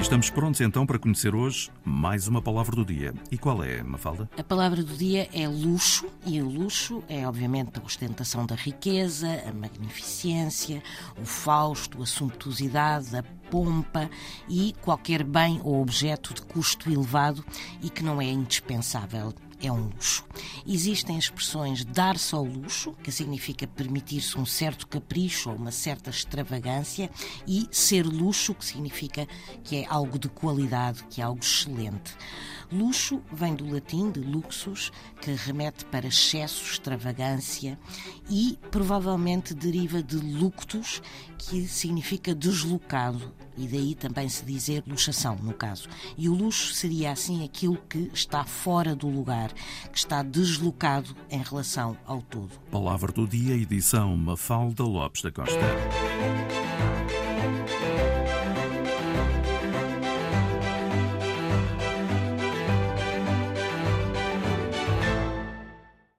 estamos prontos então para conhecer hoje mais uma palavra do dia. E qual é, Mafalda? A palavra do dia é luxo, e o luxo é, obviamente, a ostentação da riqueza, a magnificência, o fausto, a sumptuosidade, a pompa e qualquer bem ou objeto de custo elevado e que não é indispensável é um luxo. Existem expressões dar-se ao luxo, que significa permitir-se um certo capricho ou uma certa extravagância, e ser luxo, que significa que é algo de qualidade, que é algo excelente. Luxo vem do latim de luxus, que remete para excesso, extravagância, e provavelmente deriva de luctus, que significa deslocado, e daí também se dizer luxação, no caso. E o luxo seria assim aquilo que está fora do lugar, que está deslocado em relação ao todo. Palavra do dia, edição Mafalda Lopes da Costa.